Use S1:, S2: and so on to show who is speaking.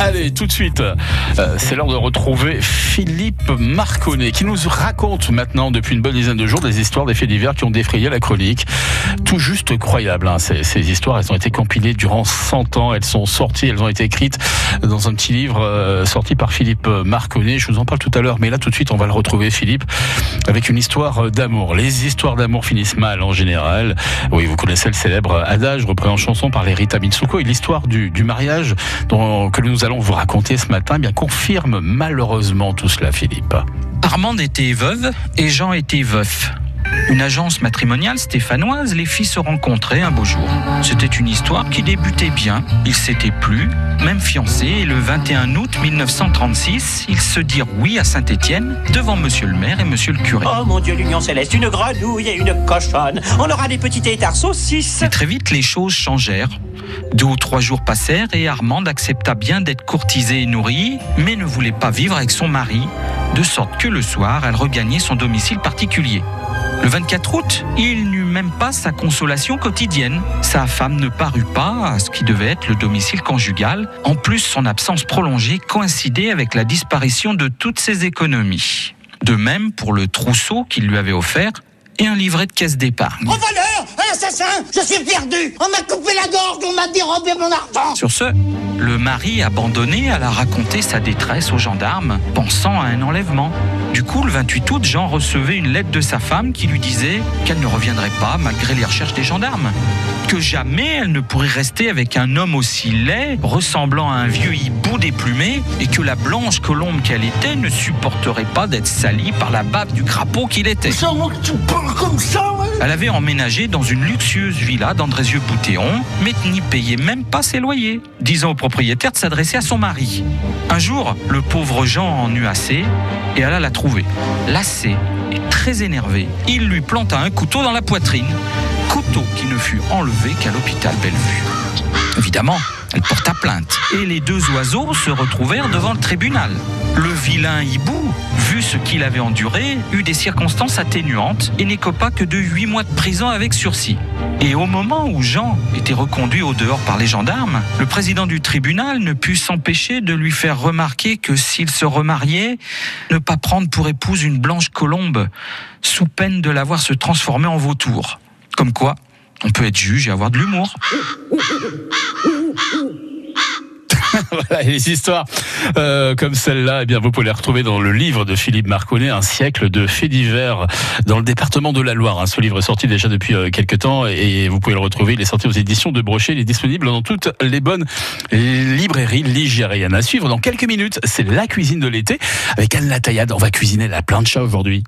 S1: Allez, tout de suite, euh, c'est l'heure de retrouver Philippe Marconnet qui nous raconte maintenant depuis une bonne dizaine de jours des histoires des faits divers qui ont défrayé la chronique. Tout juste croyable, hein, ces, histoires, elles ont été compilées durant 100 ans, elles sont sorties, elles ont été écrites dans un petit livre euh, sorti par Philippe Marconnet. Je vous en parle tout à l'heure, mais là tout de suite, on va le retrouver, Philippe, avec une histoire d'amour. Les histoires d'amour finissent mal en général. Oui, vous connaissez le célèbre adage repris en chanson par les Rita Mitsuko et l'histoire du, du mariage dont, que nous allons vous raconter ce matin, bien confirme malheureusement tout cela, Philippe.
S2: Armande était veuve et Jean était veuf. Une agence matrimoniale stéphanoise, les filles se rencontraient un beau jour. C'était une histoire qui débutait bien. Ils s'étaient plu, même fiancés, et le 21 août 1936, ils se dirent oui à Saint-Étienne devant monsieur le maire et monsieur le curé.
S3: Oh mon Dieu, l'Union Céleste, une grenouille et une cochonne. On aura des petits étards saucisses.
S2: Et très vite, les choses changèrent. Deux ou trois jours passèrent et Armande accepta bien d'être courtisée et nourrie, mais ne voulait pas vivre avec son mari, de sorte que le soir, elle regagnait son domicile particulier. Le 24 août, il n'eut même pas sa consolation quotidienne. Sa femme ne parut pas à ce qui devait être le domicile conjugal. En plus, son absence prolongée coïncidait avec la disparition de toutes ses économies. De même pour le trousseau qu'il lui avait offert et un livret de caisse d'épargne.
S4: En valeur Un assassin Je suis perdu On m'a coupé la gorge, on m'a dérobé mon argent
S2: Sur ce, le mari abandonné alla raconter sa détresse aux gendarmes, pensant à un enlèvement. Du coup, le 28 août, Jean recevait une lettre de sa femme qui lui disait qu'elle ne reviendrait pas malgré les recherches des gendarmes. Que jamais elle ne pourrait rester avec un homme aussi laid, ressemblant à un vieux hibou déplumé, et que la blanche colombe qu'elle était ne supporterait pas d'être salie par la bave du crapaud qu'il était.
S4: Comme ça, ouais.
S2: Elle avait emménagé dans une luxueuse villa d'Andrézieux-Boutéon, mais n'y payait même pas ses loyers, propriétaire de s'adresser à son mari. Un jour, le pauvre Jean en eut assez et alla la trouver. Lassé et très énervé, il lui planta un couteau dans la poitrine, couteau qui ne fut enlevé qu'à l'hôpital Bellevue. Évidemment, elle porta plainte et les deux oiseaux se retrouvèrent devant le tribunal. Le vilain hibou, vu ce qu'il avait enduré, eut des circonstances atténuantes et n'écopa que de huit mois de prison avec sursis. Et au moment où Jean était reconduit au dehors par les gendarmes, le président du tribunal ne put s'empêcher de lui faire remarquer que s'il se remariait, ne pas prendre pour épouse une blanche colombe, sous peine de la voir se transformer en vautour. Comme quoi, on peut être juge et avoir de l'humour.
S1: voilà, et les histoires euh, comme celle-là, eh bien, vous pouvez les retrouver dans le livre de Philippe Marconnet, Un siècle de faits divers dans le département de la Loire. Hein. Ce livre est sorti déjà depuis euh, quelques temps et vous pouvez le retrouver. Il est sorti aux éditions de Brochet. Il est disponible dans toutes les bonnes librairies ligériennes. À suivre dans quelques minutes, c'est la cuisine de l'été avec Anne Latayade. On va cuisiner la plancha aujourd'hui.